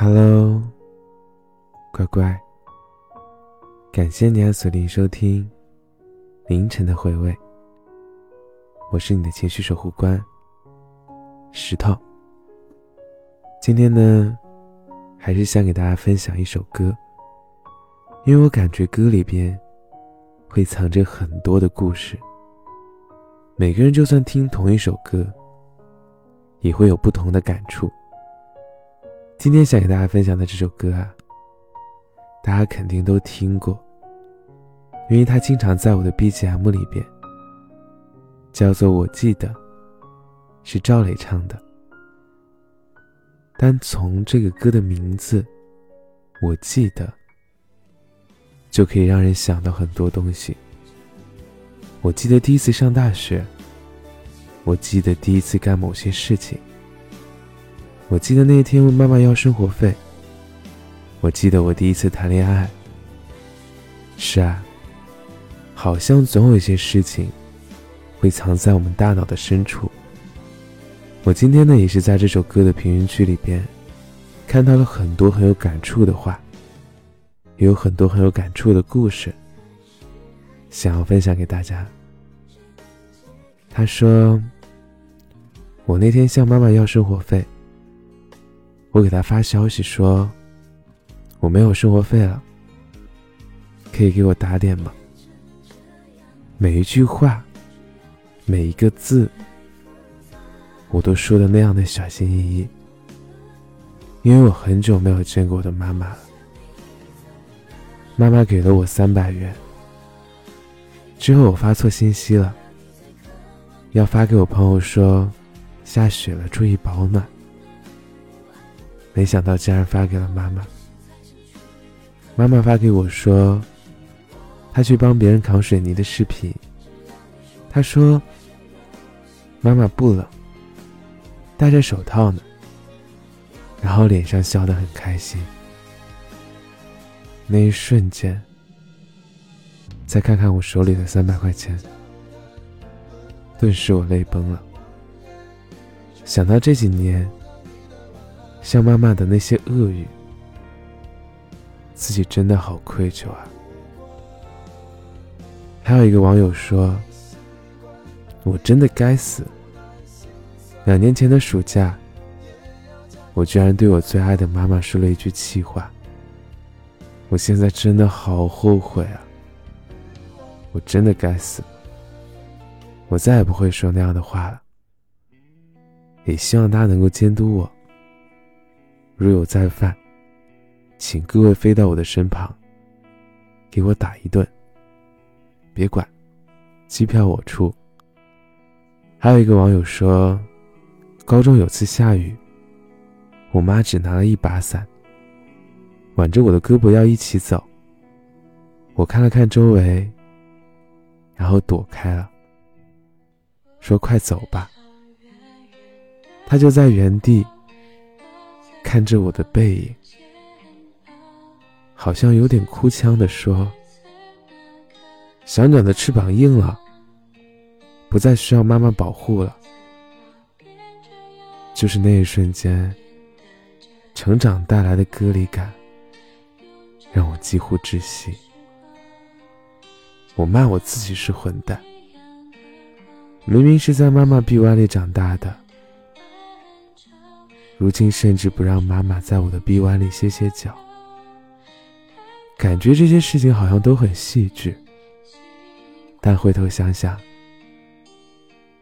Hello，乖乖，感谢你按锁定收听凌晨的回味。我是你的情绪守护官石头。今天呢，还是想给大家分享一首歌，因为我感觉歌里边会藏着很多的故事。每个人就算听同一首歌，也会有不同的感触。今天想给大家分享的这首歌啊，大家肯定都听过，因为它经常在我的 BGM 里边，叫做《我记得》，是赵磊唱的。单从这个歌的名字“我记得”，就可以让人想到很多东西。我记得第一次上大学，我记得第一次干某些事情。我记得那天问妈妈要生活费。我记得我第一次谈恋爱。是啊，好像总有一些事情会藏在我们大脑的深处。我今天呢，也是在这首歌的评论区里边看到了很多很有感触的话，也有很多很有感触的故事，想要分享给大家。他说：“我那天向妈妈要生活费。”我给他发消息说：“我没有生活费了，可以给我打点吗？”每一句话，每一个字，我都说的那样的小心翼翼，因为我很久没有见过我的妈妈了。妈妈给了我三百元，之后我发错信息了，要发给我朋友说：“下雪了，注意保暖。”没想到竟然发给了妈妈。妈妈发给我说，她去帮别人扛水泥的视频。她说：“妈妈不冷，戴着手套呢。”然后脸上笑得很开心。那一瞬间，再看看我手里的三百块钱，顿时我泪崩了。想到这几年。像妈妈的那些恶语，自己真的好愧疚啊。还有一个网友说：“我真的该死。两年前的暑假，我居然对我最爱的妈妈说了一句气话。我现在真的好后悔啊！我真的该死。我再也不会说那样的话了。也希望大家能够监督我。”如有再犯，请各位飞到我的身旁，给我打一顿。别管，机票我出。还有一个网友说，高中有次下雨，我妈只拿了一把伞，挽着我的胳膊要一起走。我看了看周围，然后躲开了，说：“快走吧。”他就在原地。看着我的背影，好像有点哭腔的说：“小鸟的翅膀硬了，不再需要妈妈保护了。”就是那一瞬间，成长带来的割离感，让我几乎窒息。我骂我自己是混蛋，明明是在妈妈臂弯里长大的。如今甚至不让妈妈在我的臂弯里歇歇脚，感觉这些事情好像都很细致，但回头想想，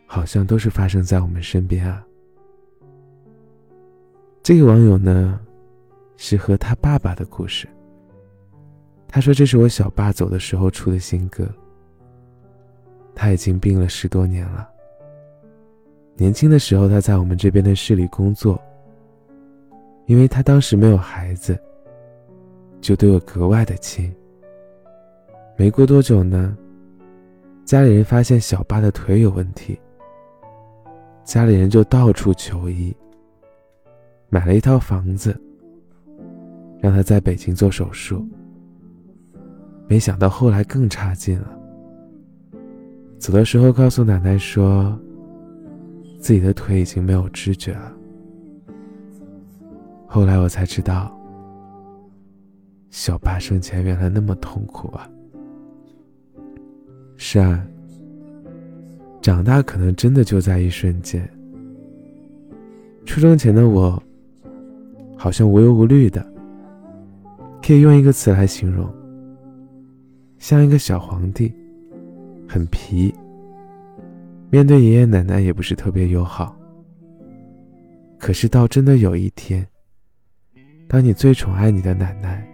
好像都是发生在我们身边啊。这个网友呢，是和他爸爸的故事。他说：“这是我小爸走的时候出的新歌。他已经病了十多年了。年轻的时候，他在我们这边的市里工作。”因为他当时没有孩子，就对我格外的亲。没过多久呢，家里人发现小八的腿有问题，家里人就到处求医，买了一套房子，让他在北京做手术。没想到后来更差劲了，走的时候告诉奶奶说，自己的腿已经没有知觉了。后来我才知道，小八生前原来那么痛苦啊。是啊，长大可能真的就在一瞬间。出生前的我，好像无忧无虑的，可以用一个词来形容，像一个小皇帝，很皮。面对爷爷奶奶也不是特别友好。可是到真的有一天，当你最宠爱你的奶奶，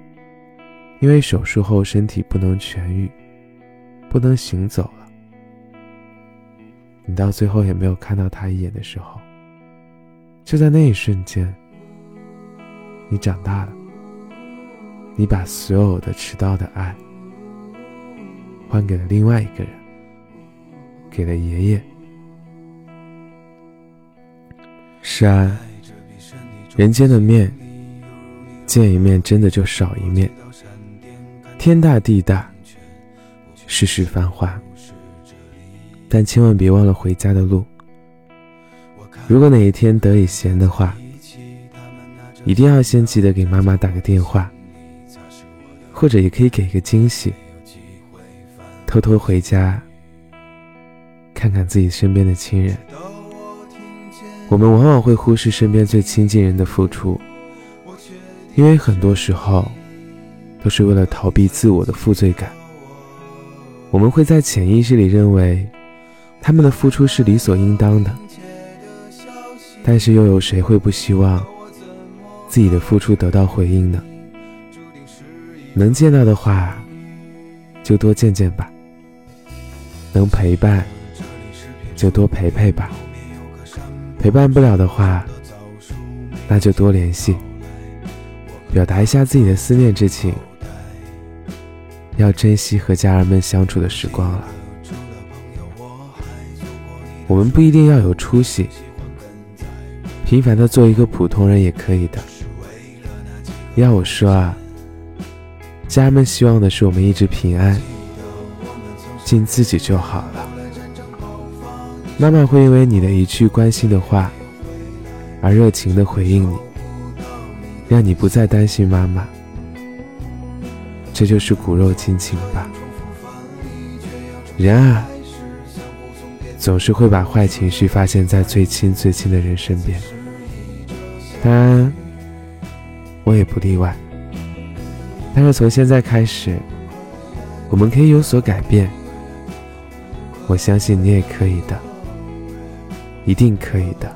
因为手术后身体不能痊愈，不能行走了，你到最后也没有看到她一眼的时候，就在那一瞬间，你长大了，你把所有的迟到的爱，换给了另外一个人，给了爷爷。是啊，人间的面，见一面真的就少一面。天大地大，世事繁华，但千万别忘了回家的路。如果哪一天得以闲的话，一定要先记得给妈妈打个电话，或者也可以给个惊喜，偷偷回家看看自己身边的亲人。我们往往会忽视身边最亲近人的付出，因为很多时候都是为了逃避自我的负罪感。我们会在潜意识里认为他们的付出是理所应当的，但是又有谁会不希望自己的付出得到回应呢？能见到的话，就多见见吧；能陪伴，就多陪陪吧。陪伴不了的话，那就多联系，表达一下自己的思念之情。要珍惜和家人们相处的时光了。我们不一定要有出息，平凡的做一个普通人也可以的。要我说啊，家人们希望的是我们一直平安，尽自己就好了。妈妈会因为你的一句关心的话，而热情的回应你，让你不再担心妈妈。这就是骨肉亲情吧。人啊，总是会把坏情绪发现在最亲最亲的人身边。当然，我也不例外。但是从现在开始，我们可以有所改变。我相信你也可以的。一定可以的。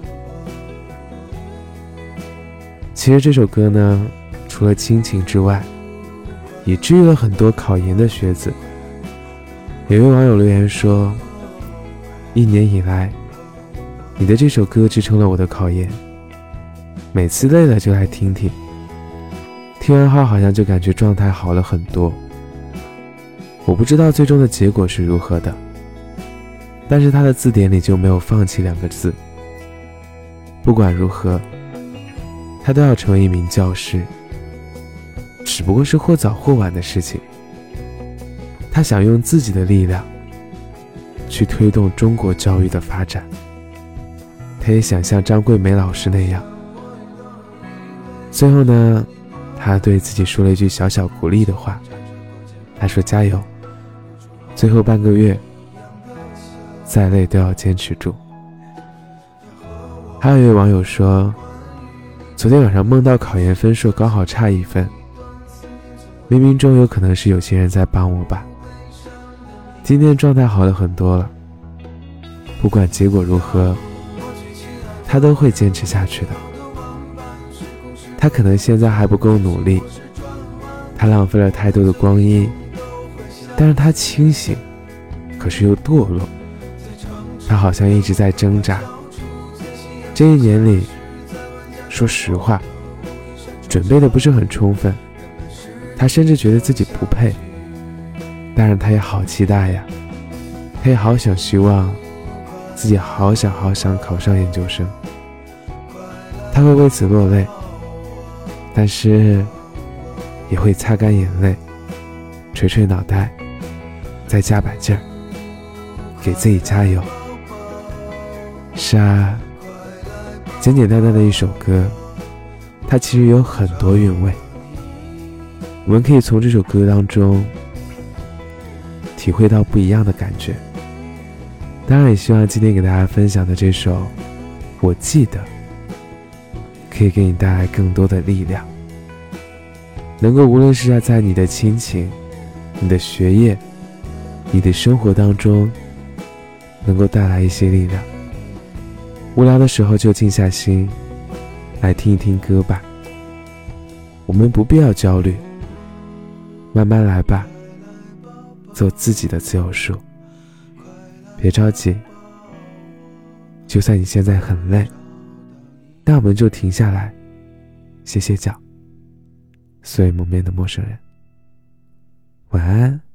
其实这首歌呢，除了亲情之外，也治愈了很多考研的学子。有位网友留言说：“一年以来，你的这首歌支撑了我的考研。每次累了就来听听，听完后好像就感觉状态好了很多。我不知道最终的结果是如何的。”但是他的字典里就没有“放弃”两个字。不管如何，他都要成为一名教师，只不过是或早或晚的事情。他想用自己的力量去推动中国教育的发展。他也想像张桂梅老师那样。最后呢，他对自己说了一句小小鼓励的话。他说：“加油，最后半个月。”再累都要坚持住。还有一位网友说，昨天晚上梦到考研分数刚好差一分，冥冥中有可能是有些人在帮我吧。今天状态好了很多了，不管结果如何，他都会坚持下去的。他可能现在还不够努力，他浪费了太多的光阴，但是他清醒，可是又堕落。他好像一直在挣扎。这一年里，说实话，准备的不是很充分。他甚至觉得自己不配。但是他也好期待呀，他也好想希望自己好想好想考上研究生。他会为此落泪，但是也会擦干眼泪，捶捶脑袋，再加把劲儿，给自己加油。是啊，简简单单的一首歌，它其实有很多韵味。我们可以从这首歌当中体会到不一样的感觉。当然，也希望今天给大家分享的这首《我记得》可以给你带来更多的力量，能够无论是要在你的亲情、你的学业、你的生活当中，能够带来一些力量。无聊的时候就静下心来听一听歌吧。我们不必要焦虑。慢慢来吧，做自己的自由树。别着急，就算你现在很累，那我们就停下来，歇歇脚。所以蒙面的陌生人，晚安。